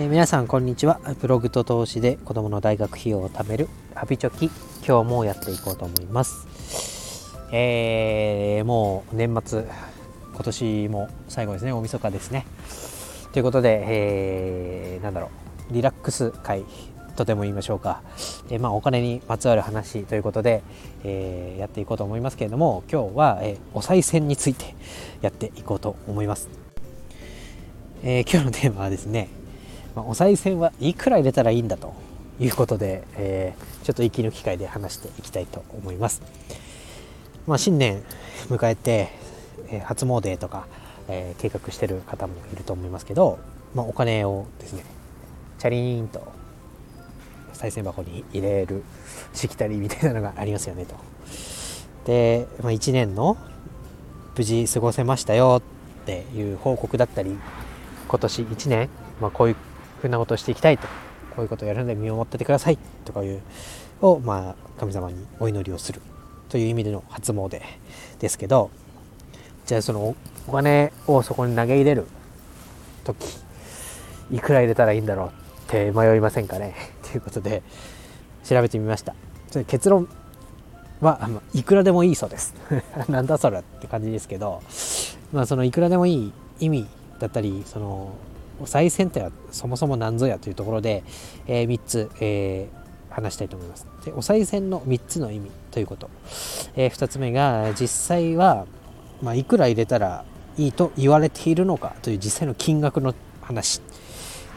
えー、皆さんこんにちは。ブログと投資で子供の大学費用を貯める。ハピチョキ。今日もやっていこうと思います。えー、もう年末今年も最後ですね。大晦日ですね。ということで、えー、なんだろう。リラックス会とでも言いましょうか、えー、まあ、お金にまつわる話ということで、えー、やっていこうと思いますけれども今日は、えお賽銭についてやっていこうと思います、え今日のテーマはですねまあ、お賽銭はいくら入れたらいいんだということで、えー、ちょっと息抜き会で話していきたいと思います。まあ、新年迎えて、えー、初詣とか、えー、計画してる方もいると思いますけど、まあ、お金をですねチャリーンと賽銭箱に入れるしきたりみたいなのがありますよねと。で、まあ、1年の無事過ごせましたよっていう報告だったり今年1年、まあ、こういうふうなことしていきたいと。こういうことをやるので見守っててください。とかいうを、まあ、神様にお祈りをするという意味での初詣ですけどじゃあそのお金をそこに投げ入れる時いくら入れたらいいんだろうって迷いませんかね？ということで調べてみました。結論はあいくらでもいいそうです。なんだそれって感じですけどまあそのいくらでもいい意味だったりそのお賽銭ってはそもそも何ぞやというところで、えー、3つ、えー、話したいと思います。でお賽銭の3つの意味ということ。えー、2つ目が実際は、まあ、いくら入れたらいいと言われているのかという実際の金額の話。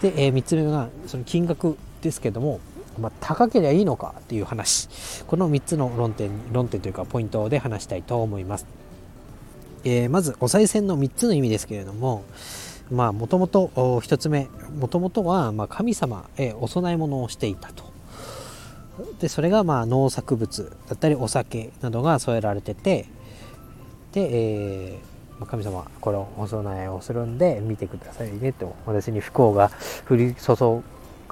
で、えー、3つ目がその金額ですけども、まあ、高ければいいのかという話。この3つの論点、論点というかポイントで話したいと思います。えー、まずお賽銭の3つの意味ですけれども、まあもともと1つ目。もともとはま神様へお供え物をしていたと。でそれがまあ農作物だったりお酒などが添えられててで、えー、神様これをお供えをするんで見てくださいねと私に不幸が降り注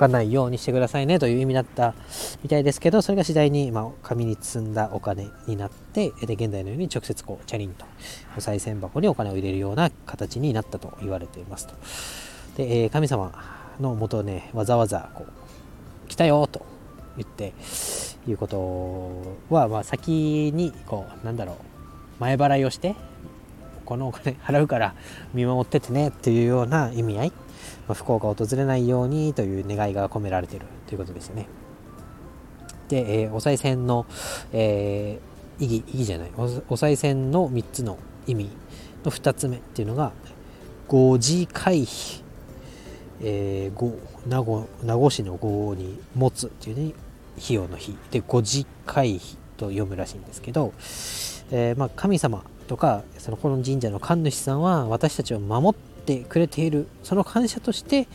かないようにしてくださいねという意味だったみたいですけどそれが次第に、まあ、紙に積んだお金になってで現在のように直接こうチャリンとお賽銭箱にお金を入れるような形になったと言われていますと。で、えー、神様のもとねわざわざこう来たよと言っていうことは、まあ、先にこうなんだろう前払いをしてこのお金払うから見守っててねっていうような意味合い。ま不幸が訪れないようにという願いが込められているということですよね。で、えー、お賽銭の、えー、意義、意義じゃない。お、お賽銭の3つの意味の2つ目っていうのが、五次回避、えー、名護名護市の五に持つっていうね、費用の日。で五次回避と読むらしいんですけど、えー、まあ、神様とかそのこの神社の神主さんは私たちを守ってくれている。その感謝として、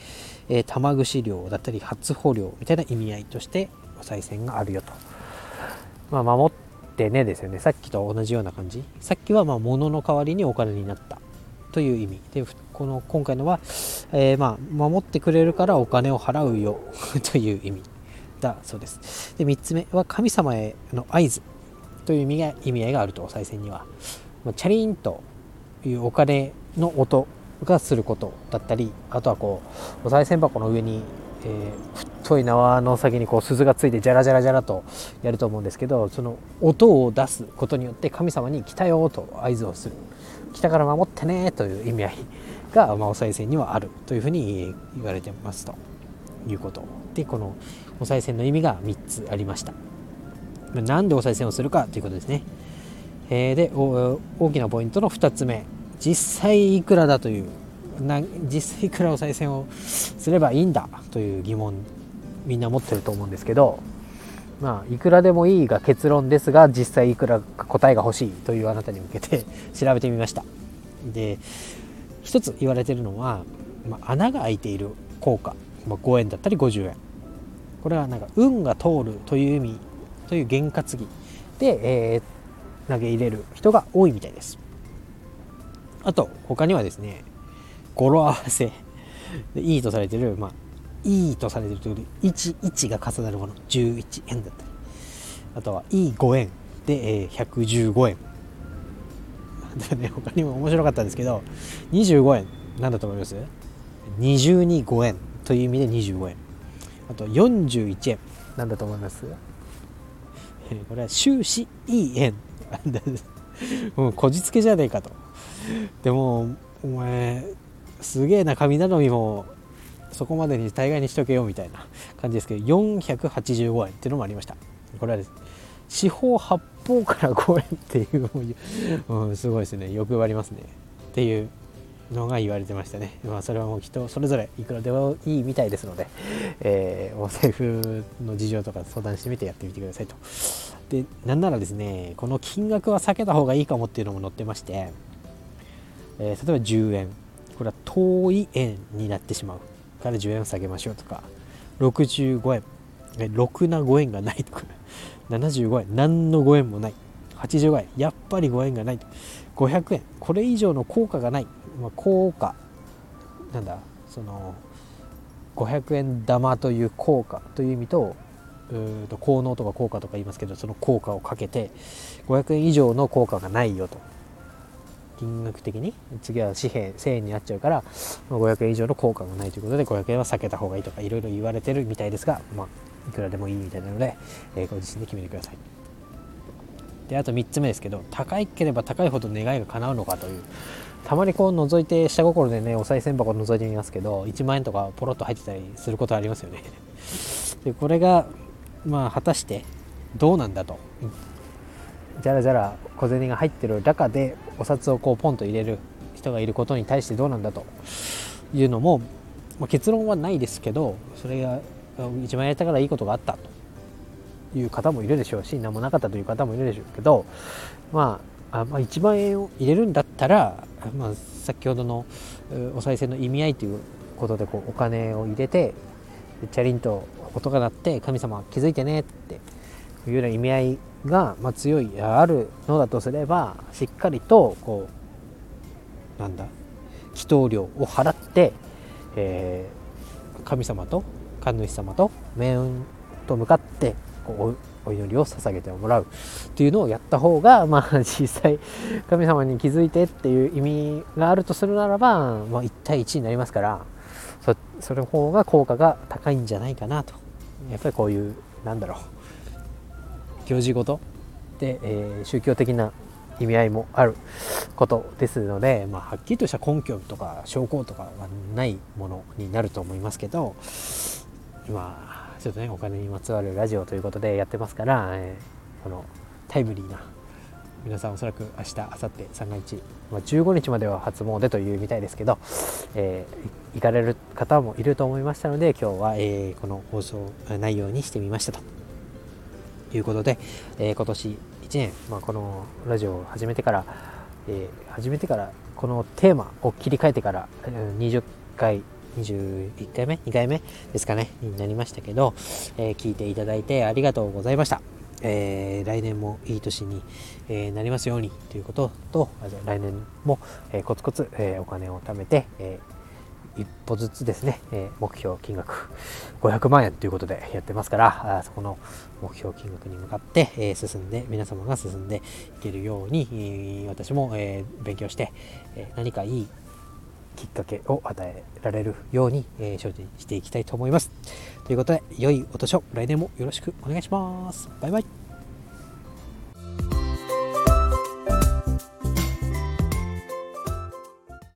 えー、玉串料だったり初穂料みたいな意味合いとしてお賽銭があるよと、まあ、守ってねですよね。さっきと同じような感じ。さっきはまあ物の代わりにお金になった。という意味。でこの今回のは、えー、まあ守ってくれるからお金を払うよ。という意味。だそうです。で3つ目は神様への合図。という意味が意味合いがあるとお賽銭には。まチャリンというお金の音がすることだったりあとはこうお賽銭箱の上に、えー、太い縄の先にこう鈴がついてジャラジャラジャラとやると思うんですけどその音を出すことによって神様に来たよと合図をする。来たから守ってねという意味合いが、まあ、お賽銭にはあるというふうに言われてますと。いうこと。でこのお賽銭の意味が3つありました。なんでお賽銭をするかということですね、えー、で大きなポイントの2つ目。実際いくらだというな実際いくらお賽銭をすればいいんだという疑問みんな持ってると思うんですけど。まあいくらでもいいが結論ですが実際いくら答えが欲しいというあなたに向けて 調べてみました。で一つ言われてるのは、まあ、穴が開いている効果、まあ、5円だったり50円。これはなんか運が通るという意味という験担ぎ。で、えー、投げ入れる人が多いみたいです。あと他にはですね語呂合わせ。でいいとされてるまあいいとされてるというと1、1が重なるもの。11円だったり。あとはいい5円で、えー、115円。でね他にも面白かったんですけど25円。なんだと思います？20に5円という意味で25円。あと41円。なんだと思います？これは終始いい円 もうこじつけじゃねえかと。でもお前すげえな神頼みもそこまでに大概にしとけよみたいな感じですけど485円っていうのもありました。これは四方八方から5円っていううん、すごいですね。欲張りますね。っていうのが言われてましたね、まあ、それはもう人それぞれいくらでもいいみたいですので、えー、お財布の事情とか相談してみてやってみてくださいと。でなんならですねこの金額は避けた方がいいかもっていうのも載ってまして、えー、例えば10円これは遠い円になってしまうから10円を下げましょうとか65円。えろくな5円がないとか。75円。何の5円もない。85円。やっぱり5円がない。500円。これ以上の効果がない、まあ、効果。なんだ。その500円玉という効果という意味とと効能とか効果とか言いますけどその効果をかけて500円以上の効果がないよと。金額的に？次は紙幣1000円になっちゃうから500円以上の効果がないということで500円は避けた方がいいとかいろいろ言われてるみたいですが、まあ、いくらでもいいみたいなので、えー、ご自身で決めてください。であと3つ目ですけど高いければ高いほど願いが叶うのかという。たまにこう覗いて下心でねお賽銭箱覗いてみますけど1万円とかポロッと入ってたりすることありますよね。でこれがまあ果たしてどうなんだと。じゃらじゃら小銭が入ってる中でお札をこうポンと入れる人がいることに対してどうなんだと。いうのも、まあ、結論はないですけどそれが一番やれたからいいことがあったと。いう方もいるでしょうし何もなかったという方もいるでしょうけど、まあ、あまあ1万円を入れるんだったら、まあ、先ほどのお賽銭の意味合いということでこうお金を入れてチャリンと音が鳴って神様気づいてねっていうような意味合いが、まあ、強いあるのだとすればしっかりとこうなんだ祈祷料を払って、えー、神様と神主様と面と向かってこうお祈りを捧げてもらうっていうのをやった方が、まあ、実際神様に気づいてっていう意味があるとするならば、まあ、1対1になりますからそそれの方が効果が高いんじゃないかなと。やっぱりこういうなんだろう。行事ごと？で、えー、宗教的な意味合いもあることですので、まあ、はっきりとした根拠とか証拠とかはないものになると思いますけど今ちょっとねお金にまつわるラジオということでやってますから、えー、このタイムリーな皆さんおそらく明日明後日三が日、まあ、15日までは初詣というみたいですけど、えー、行かれる方もいると思いましたので今日は、えー、この放送内容にしてみましたということで、えー、今年1年、まあ、このラジオを始めてから、えー、始めてからこのテーマを切り替えてから20回21回目2回目ですかねになりましたけど、えー、聞いていただいてありがとうございました。えー、来年もいい年に、えー、なりますようにということと来年も、えー、コツコツ、えお金を貯めて、え一歩ずつですね、え目標金額500万円ということでやってますからあそこの目標金額に向かって、え進んで皆様が進んでいけるように、私も、え勉強して、え何かいいきっかけを与えられるように、え精進していきたいと思います。ということで、良いお年を来年もよろしくお願いします。バイバイ。